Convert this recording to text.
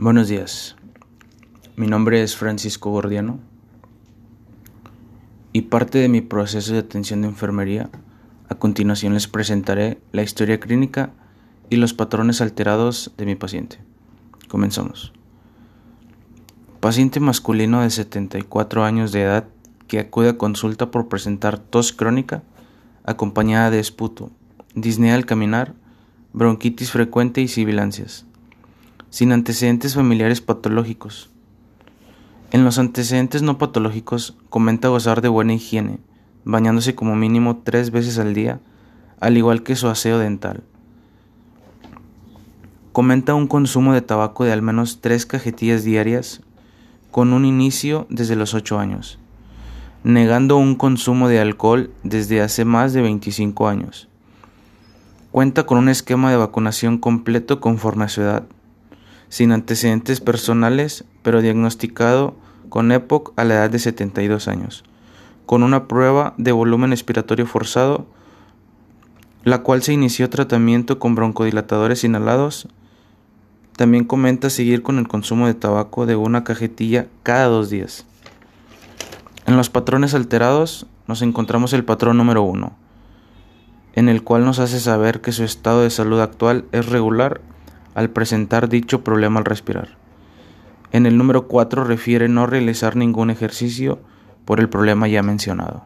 Buenos días. Mi nombre es Francisco Gordiano y parte de mi proceso de atención de enfermería, a continuación les presentaré la historia clínica y los patrones alterados de mi paciente. Comenzamos. Paciente masculino de 74 años de edad que acude a consulta por presentar tos crónica acompañada de esputo, disnea al caminar, bronquitis frecuente y sibilancias sin antecedentes familiares patológicos. En los antecedentes no patológicos comenta gozar de buena higiene, bañándose como mínimo tres veces al día, al igual que su aseo dental. Comenta un consumo de tabaco de al menos tres cajetillas diarias, con un inicio desde los ocho años, negando un consumo de alcohol desde hace más de 25 años. Cuenta con un esquema de vacunación completo conforme a su edad sin antecedentes personales, pero diagnosticado con EPOC a la edad de 72 años, con una prueba de volumen expiratorio forzado, la cual se inició tratamiento con broncodilatadores inhalados. También comenta seguir con el consumo de tabaco de una cajetilla cada dos días. En los patrones alterados nos encontramos el patrón número 1, en el cual nos hace saber que su estado de salud actual es regular al presentar dicho problema al respirar. En el número 4 refiere no realizar ningún ejercicio por el problema ya mencionado.